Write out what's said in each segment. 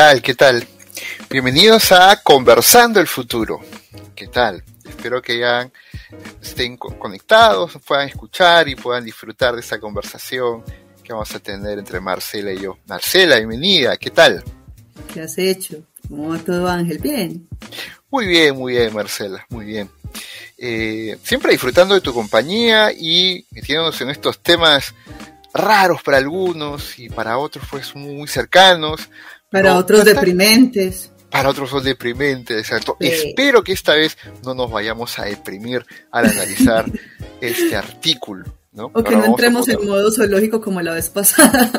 tal? ¿Qué tal? Bienvenidos a Conversando el Futuro. ¿Qué tal? Espero que ya estén conectados, puedan escuchar y puedan disfrutar de esta conversación que vamos a tener entre Marcela y yo. Marcela, bienvenida, ¿qué tal? ¿Qué has hecho? ¿Cómo va todo, Ángel? ¿Bien? Muy bien, muy bien, Marcela, muy bien. Eh, siempre disfrutando de tu compañía y metiéndonos en estos temas raros para algunos y para otros pues muy cercanos. Para otros deprimentes. Para otros son deprimentes, exacto. Espero que esta vez no nos vayamos a deprimir al analizar este artículo. ¿no? O que no entremos en modo zoológico como la vez pasada.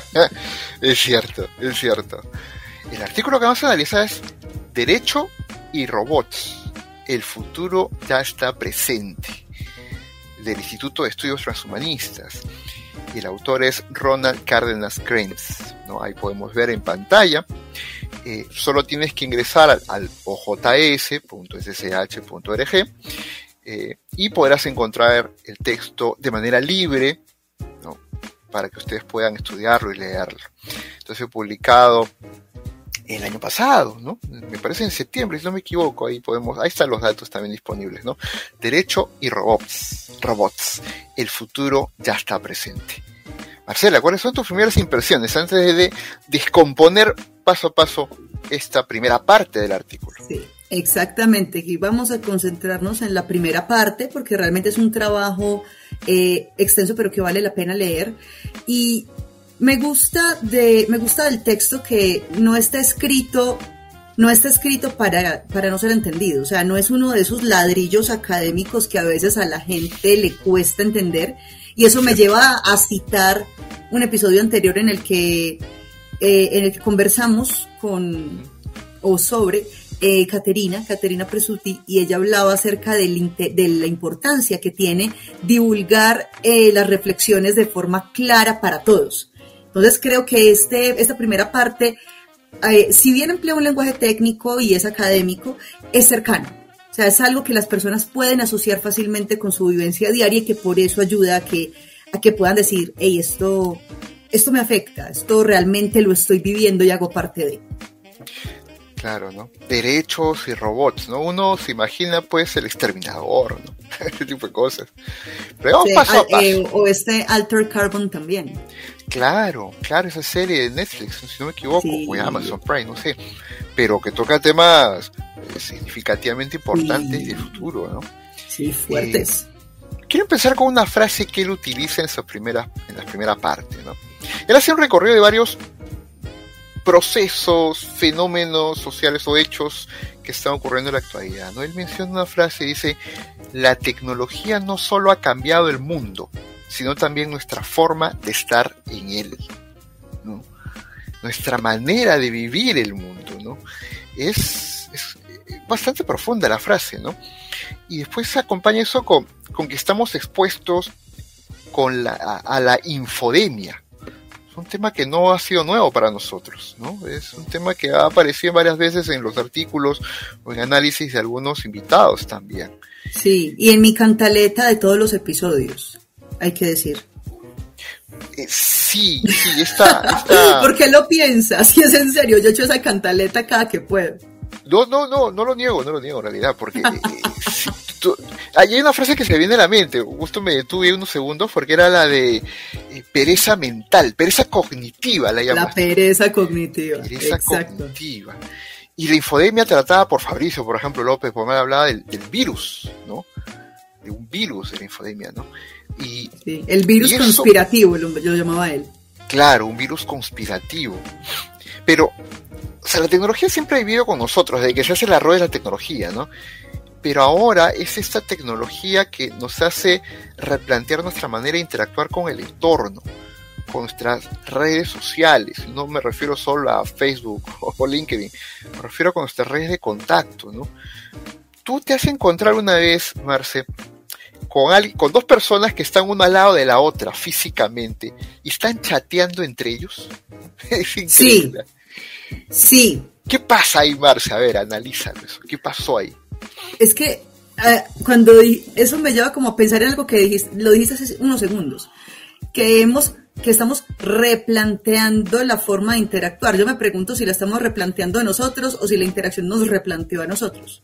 es cierto, es cierto. El artículo que vamos a analizar es Derecho y Robots. El futuro ya está presente. Del Instituto de Estudios Transhumanistas el autor es Ronald Cárdenas Cranes. ¿no? Ahí podemos ver en pantalla. Eh, solo tienes que ingresar al, al eh, y podrás encontrar el texto de manera libre para que ustedes puedan estudiarlo y leerlo. Entonces, publicado el año pasado, ¿no? Me parece en septiembre, si no me equivoco, ahí podemos, ahí están los datos también disponibles, ¿no? Derecho y robots, robots, el futuro ya está presente. Marcela, ¿cuáles son tus primeras impresiones antes de descomponer paso a paso esta primera parte del artículo? Sí, exactamente, y vamos a concentrarnos en la primera parte porque realmente es un trabajo eh, extenso pero que vale la pena leer y me gusta, de, me gusta del texto que no está escrito no está escrito para, para no ser entendido, o sea, no es uno de esos ladrillos académicos que a veces a la gente le cuesta entender, y eso me lleva a citar un episodio anterior en el que, eh, en el que conversamos con, o sobre eh, Caterina, Caterina Presuti, y ella hablaba acerca de la importancia que tiene divulgar eh, las reflexiones de forma clara para todos. Entonces creo que este, esta primera parte, eh, si bien emplea un lenguaje técnico y es académico, es cercano. O sea, es algo que las personas pueden asociar fácilmente con su vivencia diaria y que por eso ayuda a que, a que puedan decir, hey, esto, esto me afecta, esto realmente lo estoy viviendo y hago parte de. Claro, ¿no? Derechos y robots, ¿no? Uno se imagina pues el exterminador, ¿no? Ese tipo de cosas. Pero vamos paso a paso. Eh, o este Alter Carbon también. Claro, claro, esa serie de Netflix, si no me equivoco, o Amazon Prime, no sé. Pero que toca temas eh, significativamente importantes del futuro, ¿no? Sí, fuertes. Eh, quiero empezar con una frase que él utiliza en, su primera, en la primera parte, ¿no? Él hace un recorrido de varios procesos, fenómenos sociales o hechos que están ocurriendo en la actualidad. ¿no? Él menciona una frase, dice, la tecnología no solo ha cambiado el mundo, sino también nuestra forma de estar en él. Nuestra manera de vivir el mundo. ¿no? Es, bastante profunda la frase, ¿no? Y después se acompaña eso con, con que estamos expuestos con la, a la infodemia un tema que no ha sido nuevo para nosotros, ¿no? Es un tema que ha aparecido varias veces en los artículos o en análisis de algunos invitados también. Sí, y en mi cantaleta de todos los episodios, hay que decir. Eh, sí, sí, está, está... ¿Por qué lo piensas? Si es en serio, yo echo esa cantaleta cada que puedo. No, no, no, no lo niego, no lo niego en realidad, porque eh, hay una frase que se viene a la mente, justo me detuve unos segundos porque era la de eh, pereza mental, pereza cognitiva la La pereza cognitiva. Pereza cognitiva. Y la infodemia tratada por Fabricio, por ejemplo, López me hablaba del, virus, ¿no? De un virus de la infodemia, ¿no? Y, el virus conspirativo, lo, lo llamaba él. Claro, un virus conspirativo. Pero, o sea, la tecnología siempre ha vivido con nosotros, desde que se hace la rueda de la tecnología, ¿no? Pero ahora es esta tecnología que nos hace replantear nuestra manera de interactuar con el entorno, con nuestras redes sociales. No me refiero solo a Facebook o LinkedIn, me refiero con nuestras redes de contacto. ¿no? Tú te has encontrado una vez, Marce, con, con dos personas que están una al lado de la otra físicamente y están chateando entre ellos. es increíble. Sí. sí. ¿Qué pasa ahí, Marce? A ver, analízalo eso. ¿Qué pasó ahí? Es que eh, cuando eso me lleva como a pensar en algo que dijiste, lo dijiste hace unos segundos, que hemos que estamos replanteando la forma de interactuar. Yo me pregunto si la estamos replanteando a nosotros o si la interacción nos replanteó a nosotros.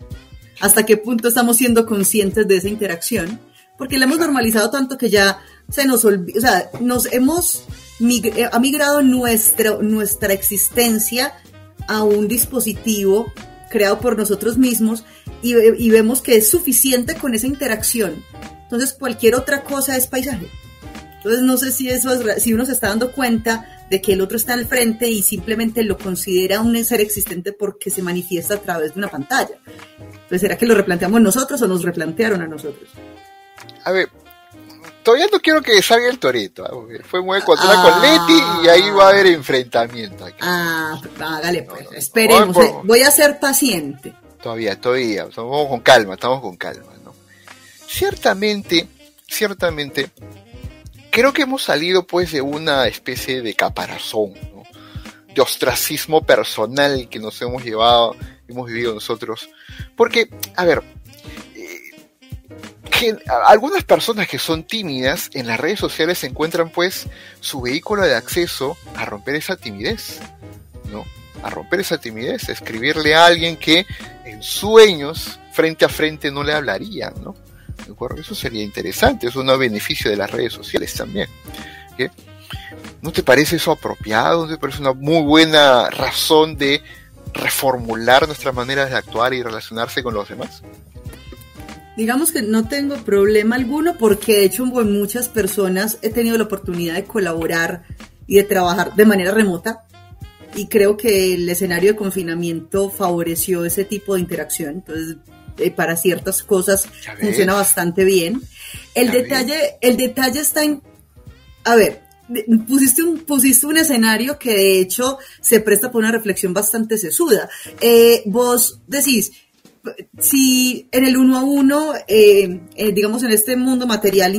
¿Hasta qué punto estamos siendo conscientes de esa interacción? Porque la hemos normalizado tanto que ya se nos olvida, o sea, nos hemos eh, ha migrado nuestra existencia a un dispositivo creado por nosotros mismos y, y, vemos que es suficiente con esa interacción. Entonces cualquier otra cosa es paisaje. Entonces no sé si eso es, si uno se está dando cuenta de que el otro está al frente y simplemente lo considera un ser existente porque se manifiesta a través de una pantalla. Entonces, ¿será que lo replanteamos nosotros o nos replantearon a nosotros? A ver, todavía no quiero que salga el torito. ¿eh? Fue muy contra con Leti y ahí va a haber enfrentamiento. Ah, hágale pues, esperemos. Eh, voy a ser paciente. Todavía, todavía. Estamos con calma, estamos con calma. ¿no? Ciertamente, ciertamente, creo que hemos salido pues de una especie de caparazón, de ostracismo personal que nos hemos llevado, hemos vivido nosotros. Porque, a ver, eh, algunas personas que son tímidas en las redes sociales encuentran pues su vehículo de acceso a romper esa timidez, ¿no? A romper esa timidez, escribirle a alguien que en sueños frente a frente no le hablaría, ¿no? Eso sería interesante, es un beneficio de las redes sociales también. ¿No te parece eso apropiado? ¿No te parece una muy buena razón de reformular nuestras maneras de actuar y relacionarse con los demás? Digamos que no tengo problema alguno porque de hecho con muchas personas he tenido la oportunidad de colaborar y de trabajar de manera remota y creo que el escenario de confinamiento favoreció ese tipo de interacción. Entonces eh, para ciertas cosas funciona bastante bien. El detalle, el detalle está en, a ver, pusiste un, pusiste un escenario que de hecho se presta para una reflexión bastante sesuda. Eh, vos decís, si en el uno a uno, eh, digamos en este mundo material,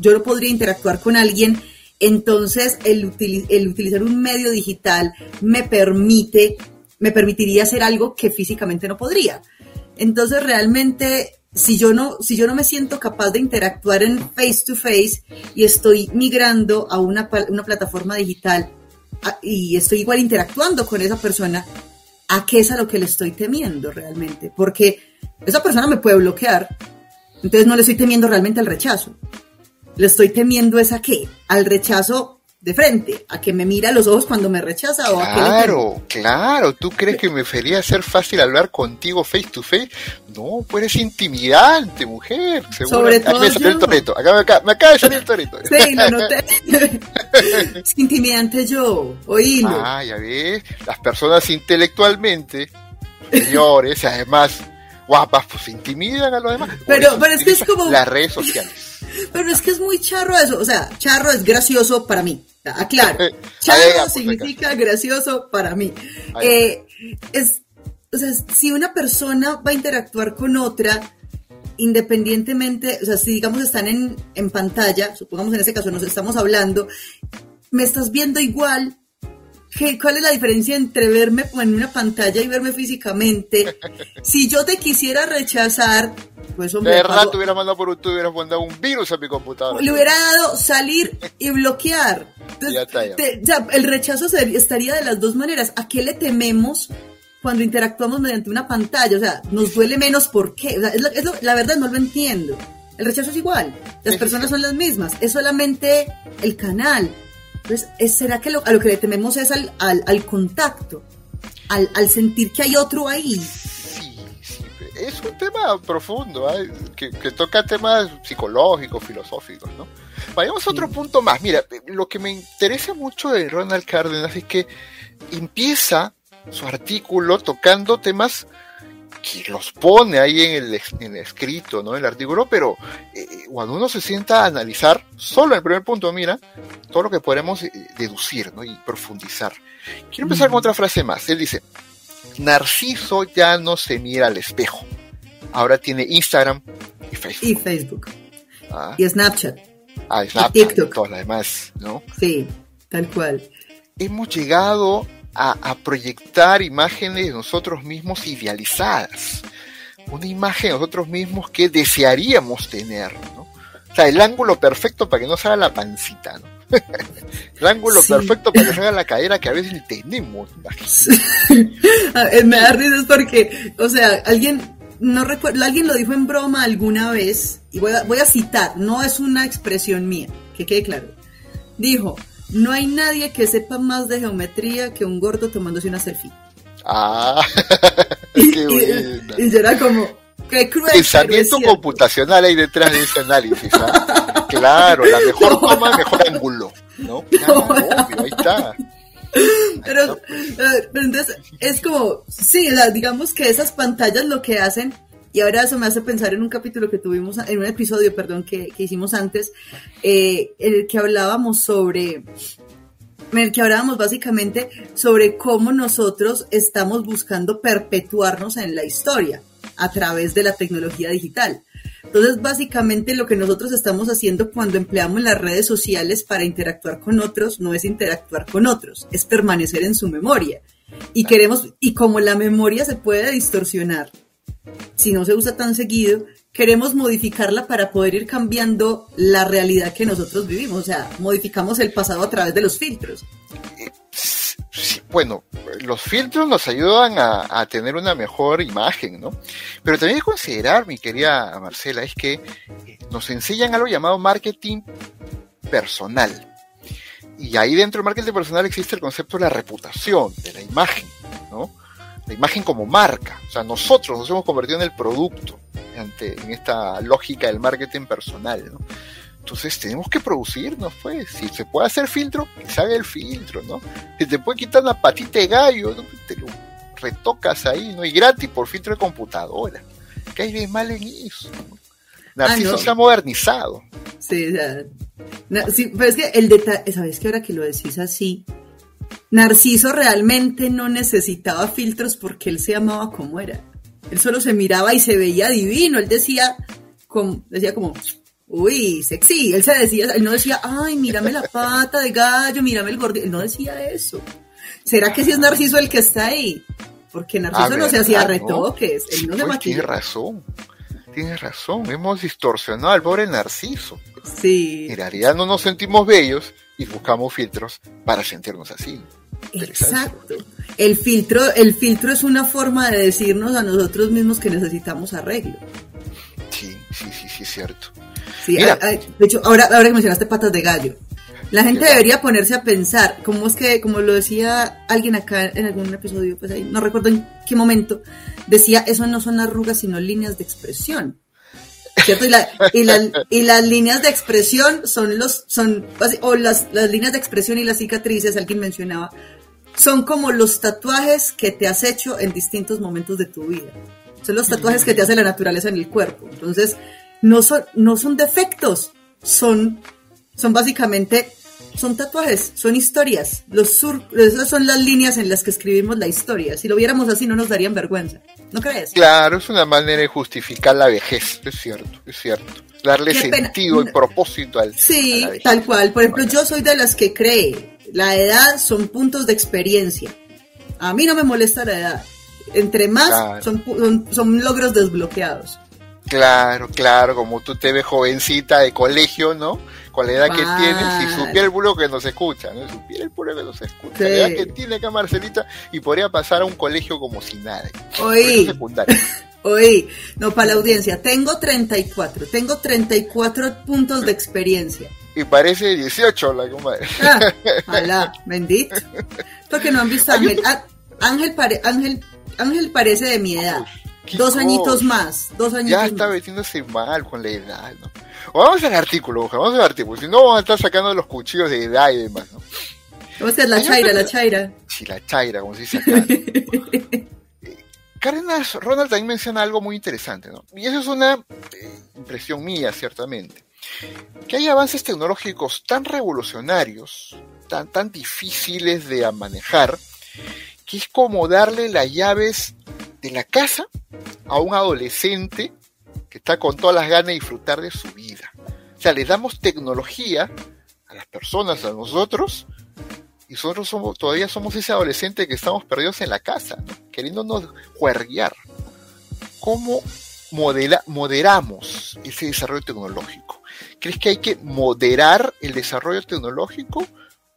yo no podría interactuar con alguien, entonces el, el utilizar un medio digital me permite, me permitiría hacer algo que físicamente no podría. Entonces realmente si yo no, si yo no me siento capaz de interactuar en face to face y estoy migrando a una, una plataforma digital y estoy igual interactuando con esa persona, ¿a qué es a lo que le estoy temiendo realmente? Porque esa persona me puede bloquear, entonces no le estoy temiendo realmente al rechazo. Le estoy temiendo es a qué? Al rechazo de frente, a que me mira a los ojos cuando me rechaza o a que Claro, claro, ¿tú crees que me debería ser fácil hablar contigo face to face? No, pues eres intimidante, mujer. Seguro. Sobre todo me salió el torito, acá, me acaba de salir el torito. Sí, lo noté. es intimidante yo, oílo. Ah, ya ves, las personas intelectualmente, señores, además guapas, pues intimidan a los demás. Pero, pero es que es como... Las redes sociales. Pero es que es muy charro eso, o sea, charro es gracioso para mí. Aclaro, charro significa gracioso para mí. Eh, es, o sea, si una persona va a interactuar con otra, independientemente, o sea, si digamos están en, en pantalla, supongamos en este caso nos estamos hablando, me estás viendo igual, ¿Qué, ¿Cuál es la diferencia entre verme en una pantalla y verme físicamente? Si yo te quisiera rechazar, pues hombre. De rato hubiera mandado por tú hubieras mandado un virus a mi computadora. Le hubiera dado salir y bloquear. ya está, ya. el rechazo estaría de las dos maneras. ¿A qué le tememos cuando interactuamos mediante una pantalla? O sea, nos duele menos por qué. la verdad no lo entiendo. El rechazo es igual. Las personas son las mismas. Es solamente el canal. Entonces, ¿será que a lo que le tememos es al, al, contacto? Al, al sentir que hay otro ahí es un tema profundo, ¿eh? que, toca temas psicológicos, filosóficos, ¿no? Vayamos a otro punto más. Mira, lo que me interesa mucho de Ronald Cárdenas es que empieza su artículo tocando temas que los pone ahí en el, en escrito, ¿no? El artículo, pero eh, cuando uno se sienta a analizar, solo en el primer punto, mira, todo lo que podemos eh, deducir, ¿no? Y profundizar. Quiero empezar con otra frase más. Él dice, Narciso ya no se mira al espejo. Ahora tiene Instagram y Facebook. Y Facebook. Ah. Y Snapchat. Ah, Snapchat. Y TikTok. Todo lo demás, ¿no? Sí, tal cual. Hemos llegado a, proyectar imágenes de nosotros mismos idealizadas. Una imagen de nosotros mismos que desearíamos tener, ¿no? O sea, el ángulo perfecto para que no salga la pancita, ¿no? el ángulo perfecto para que salga la cadera que a veces tenemos. Me da risa porque, o sea, alguien, no recuerdo, alguien lo dijo en broma alguna vez, y voy a, voy a citar, no es una expresión mía, que quede claro. Dijo, no hay nadie que sepa más de geometría que un gordo tomándose una selfie. Ah, qué y, yo era como, qué cruel. Pensamiento computacional ahí detrás de ese análisis. ¿ah? claro, la mejor toma, el mejor ángulo. ¿no? ahí está. Pero, entonces es como, sí, digamos que esas pantallas lo que hacen, y ahora eso me hace pensar en un capítulo que tuvimos, en un episodio, perdón, que, hicimos antes, eh, en el que hablábamos sobre en el que hablábamos básicamente sobre cómo nosotros estamos buscando perpetuarnos en la historia a través de la tecnología digital. Entonces, básicamente lo que nosotros estamos haciendo cuando empleamos las redes sociales para interactuar con otros no es interactuar con otros, es permanecer en su memoria. Y queremos, y como la memoria se puede distorsionar, si no se usa tan seguido, queremos modificarla para poder ir cambiando la realidad que nosotros vivimos. O sea, modificamos el pasado a través de los filtros. bueno, los filtros nos ayudan a, tener una mejor imagen, ¿no? Pero también hay que considerar, mi querida Marcela, es que eh, nos enseñan algo llamado marketing personal. Y ahí dentro del marketing personal existe el concepto de la reputación, de la imagen, ¿no? La imagen como marca. O sea, nosotros nos hemos convertido en el producto ante, en esta lógica del marketing personal, ¿no? Entonces tenemos que producirnos, pues. Si se puede hacer filtro, que se haga el filtro, ¿no? Si te puede quitar una patita de gallo, te lo retocas ahí, ¿no? Y gratis por filtro de computadora. ¿Qué hay de mal en eso? Narciso ah, se ha modernizado. Sí, o sea, sí, pero es que el detalle, ¿sabes que ahora que lo decís así? Narciso realmente no necesitaba filtros porque él se amaba como era. Él solo se miraba y se veía divino. Él decía, como, decía como, uy, sexy. Él se decía, él no decía, ay, mírame la pata de gallo, mírame el gordito. Él no decía eso. ¿Será que si es Narciso el que está ahí? Porque Narciso no se hacía retoques, él no se Tiene razón, tiene razón. Hemos distorsionado al pobre Narciso. Sí. En realidad no nos sentimos bellos y buscamos filtros para sentirnos así. Exacto. El filtro, el filtro es una forma de decirnos a nosotros mismos que necesitamos arreglo. Sí, sí, sí, sí, es cierto. de hecho, ahora, ahora que mencionaste patas de gallo, la gente debería ponerse a pensar, como es que, como lo decía alguien acá en algún episodio, pues ahí, no recuerdo en qué momento, decía, eso no son arrugas, sino líneas de expresión. ¿Cierto? Y, y, las líneas de expresión son los, son, o las, las líneas de expresión y las cicatrices, alguien mencionaba, son como los tatuajes que te has hecho en distintos momentos de tu vida. Son los tatuajes que te hace la naturaleza en el cuerpo. Entonces, no son, no son defectos, son, son básicamente, son tatuajes, son historias. Los sur, esas son las líneas en las que escribimos la historia. Si lo viéramos así, no nos darían vergüenza. ¿No crees? Claro, es una manera de justificar la vejez, es cierto, es cierto. Darle sentido y propósito al. Sí, tal cual. Por ejemplo, yo soy de las que cree la edad son puntos de experiencia. A mí no me molesta la edad. Entre más son, son, logros desbloqueados. Claro, claro, como tú te ves jovencita de colegio, ¿no? Con la edad que tienes, si supiera el pueblo que nos escucha, ¿no? Si supiera el pueblo que nos escucha, la edad que tiene acá Marcelita, y podría pasar a un colegio como si nada. Oye, oye, no, para la audiencia, tengo 34, tengo 34 puntos de experiencia y parece 18 la comadre. Ah, bendito. Porque no han visto a Ángel. Ah, Ángel, Ángel, Ángel parece de mi edad. Dos añitos más, dos añitos Ya está metiéndose mal con la edad, ¿no? vamos al artículo, vamos al artículo, si no vamos a estar sacando los cuchillos de edad y demás, ¿no? Vamos a hacer la chaira, la chaira. Sí, la chaira, como se dice acá. Cárdenas Ronald también menciona algo muy interesante, ¿no? Y eso es una eh, impresión mía, ciertamente que hay avances tecnológicos tan revolucionarios, tan, tan difíciles de manejar, que es como darle las llaves de la casa a un adolescente que está con todas las ganas de disfrutar de su vida. O sea, le damos tecnología a las personas, a nosotros, y nosotros somos, todavía somos ese adolescente que estamos perdidos en la casa, queriéndonos juerguear. ¿Cómo moderamos ese desarrollo tecnológico? ¿Crees que hay que moderar el desarrollo tecnológico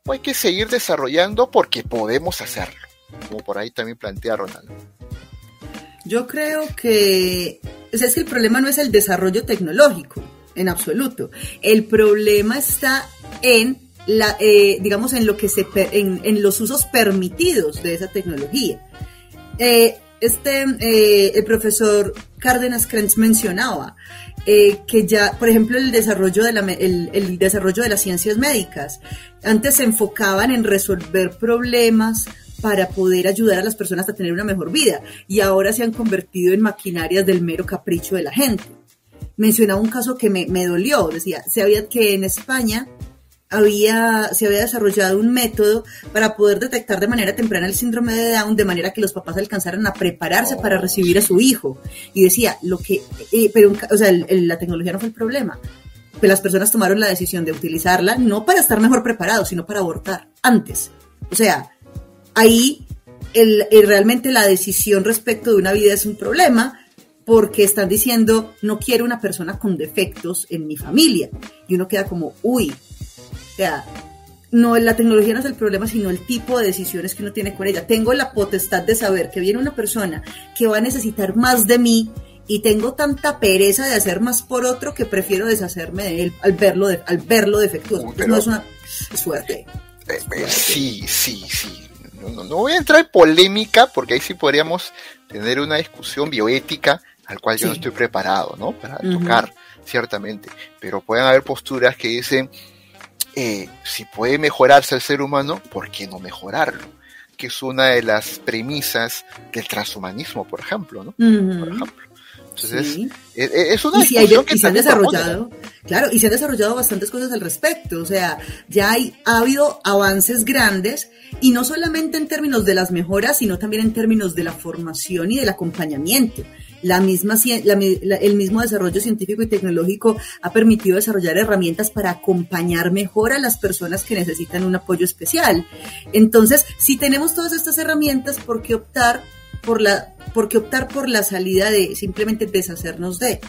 o hay que seguir desarrollando porque podemos hacerlo? Como por ahí también plantea Ronaldo. Yo creo que, es que el problema no es el desarrollo tecnológico, en absoluto. El problema está en la, eh, digamos, en lo que se, en, los usos permitidos de esa tecnología. Eh, este, eh, el profesor Cárdenas Krenz mencionaba que ya, por ejemplo, el desarrollo, de el desarrollo de las ciencias médicas, antes se enfocaban en resolver problemas para poder ayudar a las personas a tener una mejor vida y ahora se han convertido en maquinarias del mero capricho de la gente. Mencionaba un caso que me, me dolió, decía, se había que en España había, se había desarrollado un método para poder detectar de manera temprana el síndrome de Down, de manera que los papás alcanzaran a prepararse para recibir a su hijo. Y decía, lo que, eh, pero, o sea, la tecnología no fue el problema. Pues las personas tomaron la decisión de utilizarla no para estar mejor preparados, sino para abortar antes. O sea, ahí el, realmente la decisión respecto de una vida es un problema porque están diciendo no quiero una persona con defectos en mi familia y uno queda como uy o sea no la tecnología no es el problema sino el tipo de decisiones que uno tiene con ella. Tengo la potestad de saber que viene una persona que va a necesitar más de mí y tengo tanta pereza de hacer más por otro que prefiero deshacerme de él al verlo al verlo defectuoso no es una suerte. Eh, eh, sí sí sí no, voy a entrar en polémica porque ahí sí podríamos tener una discusión bioética al cual yo no estoy preparado, ¿no? Para tocar, ciertamente. Pero pueden haber posturas que dicen, eh, si puede mejorarse el ser humano, ¿por qué no mejorarlo? Que es una de las premisas del transhumanismo, por ejemplo, ¿no? Por ejemplo. Entonces, e, e, es una discusión que se han desarrollado, claro, y se han desarrollado bastantes cosas al respecto. O sea, ya hay, ha habido avances grandes y no solamente en términos de las mejoras, sino también en términos de la formación y del acompañamiento. La misma, el mismo desarrollo científico y tecnológico ha permitido desarrollar herramientas para acompañar mejor a las personas que necesitan un apoyo especial. Entonces, si tenemos todas estas herramientas, ¿por qué optar por la, por qué optar por la salida de simplemente deshacernos de?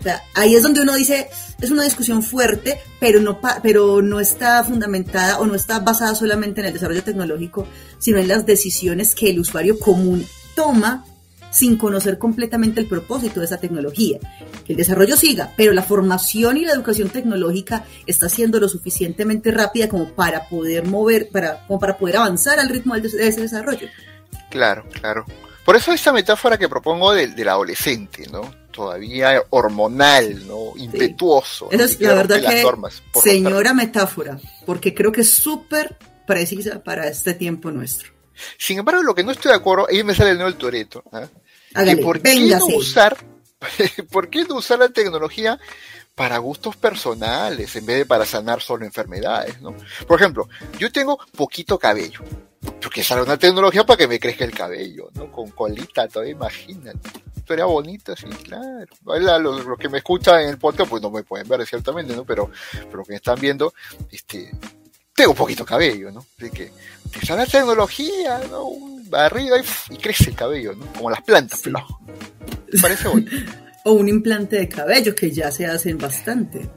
O sea, ahí es donde uno dice, es una discusión fuerte, pero no, pero no está fundamentada o no está basada solamente en el desarrollo tecnológico, sino en las decisiones que el usuario común toma sin conocer completamente el propósito de esa tecnología. Que el desarrollo siga, pero la formación y la educación tecnológica está siendo lo suficientemente rápida como para poder mover, para, como para poder avanzar al ritmo de ese desarrollo. Claro, claro. Por eso esta metáfora que propongo del, del adolescente, ¿no? todavía hormonal, ¿no? Impetuoso. es la verdad que, señora metáfora, porque creo que es súper precisa para este tiempo nuestro. Sin embargo, lo que no estoy de acuerdo, ahí me sale el nuevo el Toreto. ¿ah? ¿Por qué no usar, por qué no usar la tecnología para gustos personales en vez de para sanar solo enfermedades, ¿no? Por ejemplo, yo tengo poquito cabello, porque sale una tecnología para que me crezca el cabello, ¿no? Con colita, todavía imagínate historia bonita, sí, claro. Los, los, que me escuchan en el podcast, pues no me pueden ver ciertamente, ¿no? Pero, pero que me están viendo, este, tengo un poquito de cabello, ¿no? Así que te sale la tecnología, ¿no? Arriba y, crece el cabello, ¿no? Como las plantas, sí. parece bonito? o un implante de cabello, que ya se hacen bastante.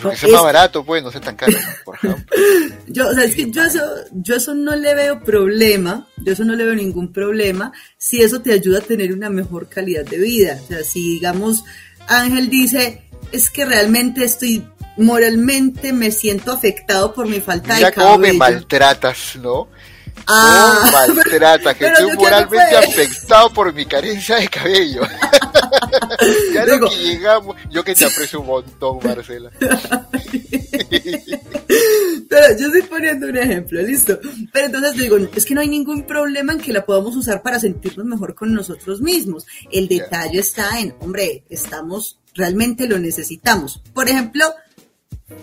Porque sea más barato, pues, no sea tan caro, por ejemplo. yo, o sea, es que yo eso, yo eso no le veo problema, yo eso no le veo ningún problema, si eso te ayuda a tener una mejor calidad de vida. O sea, si digamos, Ángel dice, es que realmente estoy moralmente me siento afectado por mi falta de cabello. cómo me maltratas, ¿no? Ah, maltrata, que estoy moralmente afectado por mi carencia de cabello. ya lo que llegamos, yo que te aprecio un montón, Marcela. Pero yo estoy poniendo un ejemplo, listo. Pero entonces digo, es que no hay ningún problema en que la podamos usar para sentirnos mejor con nosotros mismos. El detalle está en, hombre, estamos, realmente lo necesitamos. Por ejemplo,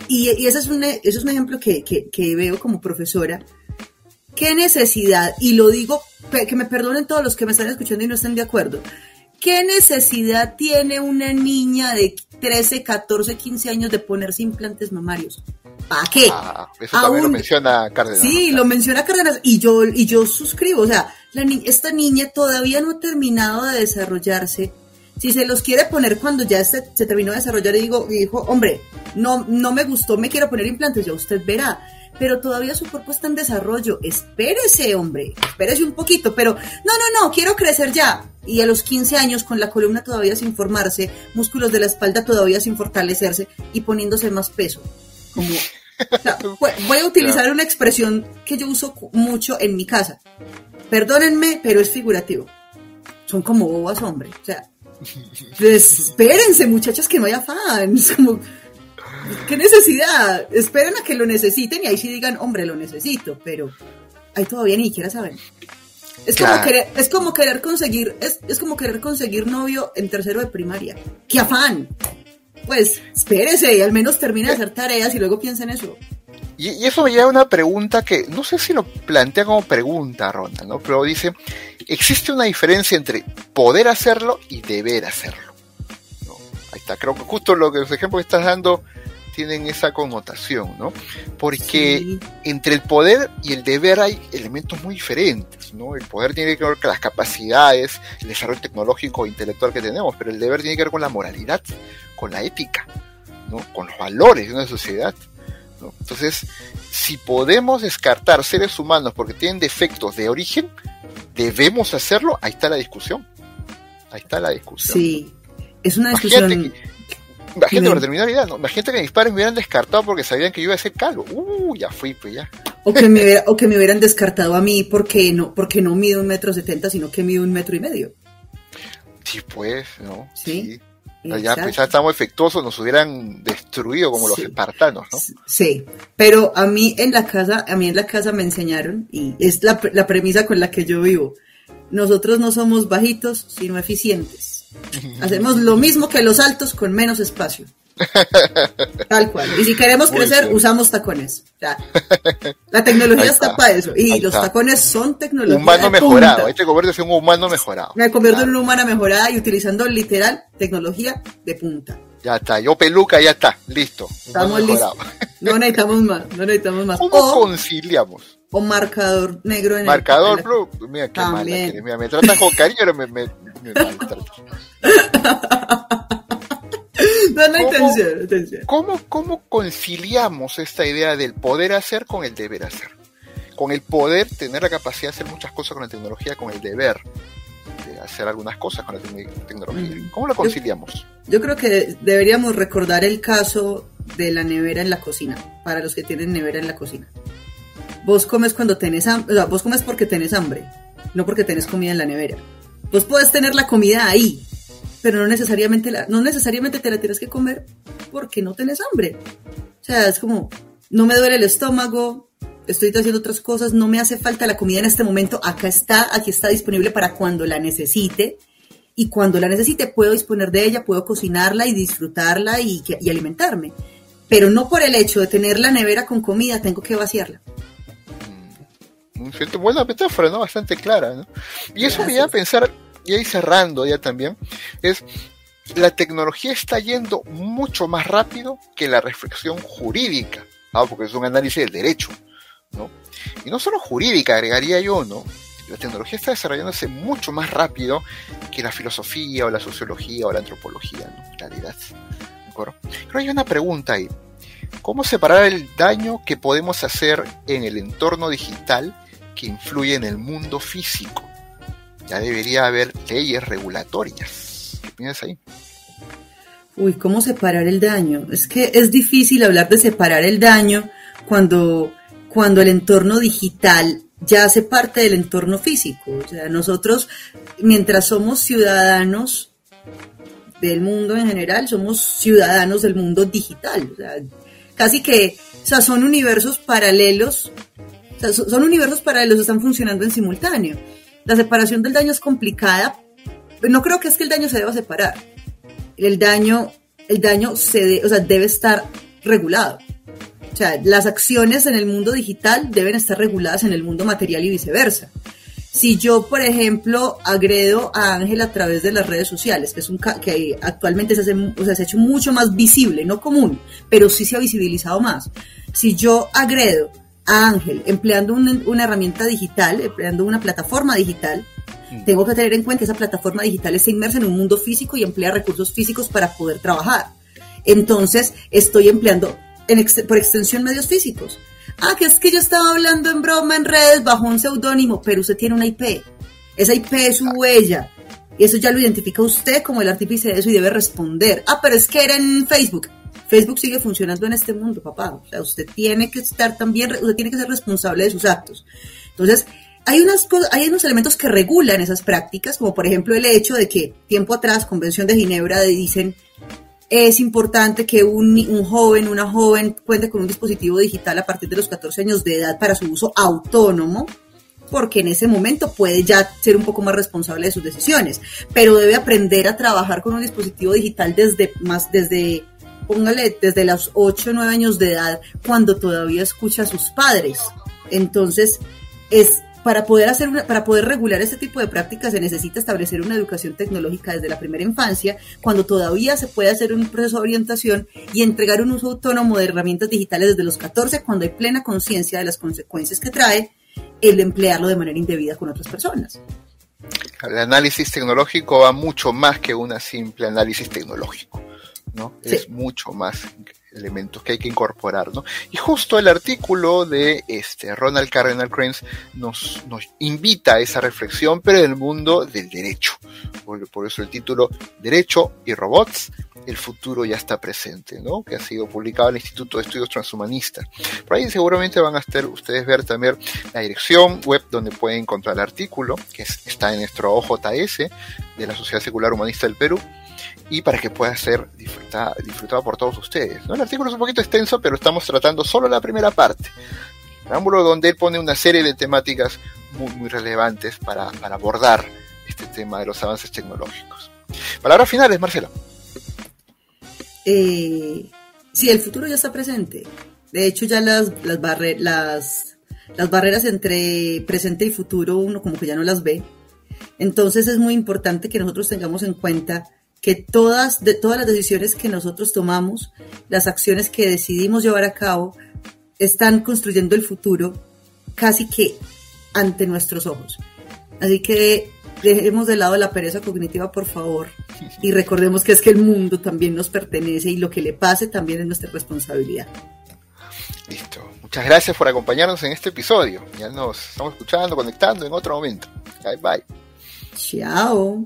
y, y ese, es un, ese es un ejemplo que, que, que veo como profesora, ¿Qué necesidad? Y lo digo, que me perdonen todos los que me están escuchando y no estén de acuerdo. ¿Qué necesidad tiene una niña de 13, 14, 15 años de ponerse implantes mamarios? ¿Para qué? Ah, eso también lo menciona Cárdenas. Sí, lo menciona Cárdenas y yo, y yo suscribo. O sea, esta niña todavía no ha terminado de desarrollarse. Si se los quiere poner cuando ya se, se terminó de desarrollar, y digo, dijo, hombre, no, no me gustó, me quiero poner implantes, ya usted verá. Pero todavía su cuerpo está en desarrollo. Espérese, hombre, espérese un poquito, pero no, no, no, quiero crecer ya. Y a los 15 años, con la columna todavía sin formarse, músculos de la espalda todavía sin fortalecerse y poniéndose más peso. Como, voy a utilizar una expresión que yo uso mucho en mi casa. Perdónenme, pero es figurativo. Son como bobas, hombre. O sea, espérense, muchachas, que no haya fans. Como, ¿Qué necesidad? Esperen a que lo necesiten y ahí sí digan, hombre, lo necesito, pero ahí todavía ni siquiera saben. Es como querer, es como querer conseguir, es, es como querer conseguir novio en tercero de primaria. ¡Qué afán! Pues espérese y al menos termine de hacer tareas y luego piensa en eso. Y, eso me lleva a una pregunta que no sé si lo plantea como pregunta, Ronald, ¿no? Pero dice, existe una diferencia entre poder hacerlo y deber hacerlo. Ahí está, creo que justo lo que los ejemplos que estás dando tienen esa connotación, ¿no? Porque entre el poder y el deber hay elementos muy diferentes, ¿no? El poder tiene que ver con las capacidades, el desarrollo tecnológico e intelectual que tenemos, pero el deber tiene que ver con la moralidad, con la ética, ¿no? Con los valores de una sociedad. Entonces, si podemos descartar seres humanos porque tienen defectos de origen, debemos hacerlo, ahí está la discusión. Ahí está la discusión. Sí, es una discusión... Imagínate, para terminar vida, ¿no? Imagínate que mis padres me hubieran descartado porque sabían que yo iba a ser calvo. Uh, ya fui, pues ya. O que me, o que me hubieran descartado a mí porque no, porque no mido un metro setenta, sino que mido un metro y medio. Sí, pues, ¿no? Sí. Ya, pues, ya estamos efectuosos, nos hubieran destruido como los espartanos, ¿no? Sí, pero a mí en la casa, a mí en la casa me enseñaron, y es la, la premisa con la que yo vivo, nosotros no somos bajitos, sino eficientes. Hacemos lo mismo que los altos con menos espacio. Tal cual. Y si queremos crecer, usamos tacones. la tecnología está, para eso. Y los tacones son tecnología. Humano mejorado. Ahí te conviertes en un humano mejorado. Me convierto en una humana mejorada y utilizando literal tecnología de punta. Ya está. Yo peluca, ya está. Listo. Estamos listos. No necesitamos más. No necesitamos más. ¿Cómo conciliamos? O marcador negro en marcador el. Marcador. Mira qué mala Mira, me tratan con cariño, pero me, me, me. No, no intención, ¿cómo, ¿Cómo conciliamos esta idea del poder hacer con el deber hacer? Con el poder tener la capacidad de hacer muchas cosas con la tecnología, con el deber de hacer algunas cosas con la tecnología. Mm. ¿Cómo lo conciliamos? Yo, yo creo que deberíamos recordar el caso de la nevera en la cocina, para los que tienen nevera en la cocina. Vos comes cuando tenés hambre, o sea, vos comes porque tenés hambre, no porque tenés comida en la nevera. Vos puedes tener la comida ahí, pero no necesariamente, la, no necesariamente te la tienes que comer porque no tenés hambre. O sea, es como, no me duele el estómago, estoy haciendo otras cosas, no me hace falta la comida en este momento, acá está, aquí está disponible para cuando la necesite. Y cuando la necesite puedo disponer de ella, puedo cocinarla y disfrutarla y, y alimentarme. Pero no por el hecho de tener la nevera con comida tengo que vaciarla buena metáfora, ¿no? Bastante clara, ¿no? Y eso me lleva a pensar, y ahí cerrando ya también, es la tecnología está yendo mucho más rápido que la reflexión jurídica, ¿no? porque es un análisis del derecho, ¿no? Y no solo jurídica, agregaría yo, ¿no? La tecnología está desarrollándose mucho más rápido que la filosofía o la sociología o la antropología, ¿no? En realidad. ¿De acuerdo? Pero hay una pregunta ahí. ¿Cómo separar el daño que podemos hacer en el entorno digital que influye en el mundo físico. Ya debería haber leyes regulatorias. ¿Qué piensas ahí? Uy, ¿cómo separar el daño? Es que es difícil hablar de separar el daño cuando, cuando el entorno digital ya hace parte del entorno físico. O sea, nosotros, mientras somos ciudadanos del mundo en general, somos ciudadanos del mundo digital. O sea, casi que, o sea, son universos paralelos son universos paralelos, están funcionando en simultáneo. La separación del daño es complicada. No creo que es que el daño se deba separar. El daño, el daño se o sea, debe estar regulado. O sea, las acciones en el mundo digital deben estar reguladas en el mundo material y viceversa. Si yo, por ejemplo, agredo a Ángel a través de las redes sociales, que es un que actualmente se, hace, o sea, se ha hecho mucho más visible, no común, pero sí se ha visibilizado más. Si yo agredo Ángel, empleando una, herramienta digital, empleando una plataforma digital, mm. tengo que tener en cuenta que esa plataforma digital está inmersa en un mundo físico y emplea recursos físicos para poder trabajar. Entonces estoy empleando por extensión medios físicos. Ah, que es que yo estaba hablando en broma en redes bajo un seudónimo, pero usted tiene una IP. Esa IP es su huella. Y eso ya lo identifica usted como el artífice de eso y debe responder. Ah, pero es que era en Facebook. Facebook sigue funcionando en este mundo, papá. O sea, usted tiene que estar también, usted tiene que ser responsable de sus actos. Entonces, hay, unas cosas, hay unos elementos que regulan esas prácticas, como por ejemplo el hecho de que tiempo atrás, Convención de Ginebra, dicen es importante que un, un, joven, una joven cuente con un dispositivo digital a partir de los 14 años de edad para su uso autónomo, porque en ese momento puede ya ser un poco más responsable de sus decisiones, pero debe aprender a trabajar con un dispositivo digital desde más, desde, póngale, desde los 8 o 9 años de edad, cuando todavía escucha a sus padres. Entonces, es para poder, hacer para poder regular este tipo de prácticas se necesita establecer una educación tecnológica desde la primera infancia, cuando todavía se puede hacer un proceso de orientación y entregar un uso autónomo de herramientas digitales desde los 14, cuando hay plena conciencia de las consecuencias que trae el emplearlo de manera indebida con otras personas. El análisis tecnológico va mucho más que un simple análisis tecnológico, ¿no? Es mucho más elementos que hay que incorporar, ¿no? Y justo el artículo de este Ronald Cardinal Krenz nos, nos invita a esa reflexión, pero en el mundo del derecho. Por, por, eso el título Derecho y Robots, el futuro ya está presente, ¿no? Que ha sido publicado en el Instituto de Estudios Transhumanistas. Por ahí seguramente van a estar ustedes ver también la dirección web donde pueden encontrar el artículo, que está en nuestro OJS de la Sociedad Secular Humanista del Perú y para que pueda ser disfrutado, disfrutado por todos ustedes. ¿no? El artículo es un poquito extenso, pero estamos tratando solo la primera parte. Preámbulo donde él pone una serie de temáticas muy, muy relevantes para, para abordar este tema de los avances tecnológicos. Palabras finales, Marcelo. Eh, sí, el futuro ya está presente. De hecho, ya las, las, las, las barreras entre presente y futuro uno como que ya no las ve. Entonces es muy importante que nosotros tengamos en cuenta que todas, de todas las decisiones que nosotros tomamos, las acciones que decidimos llevar a cabo, están construyendo el futuro casi que ante nuestros ojos. Así que dejemos de lado la pereza cognitiva, por favor, y recordemos que es que el mundo también nos pertenece y lo que le pase también es nuestra responsabilidad. Listo. Muchas gracias por acompañarnos en este episodio. Ya nos estamos escuchando, conectando en otro momento. Bye bye. Chao.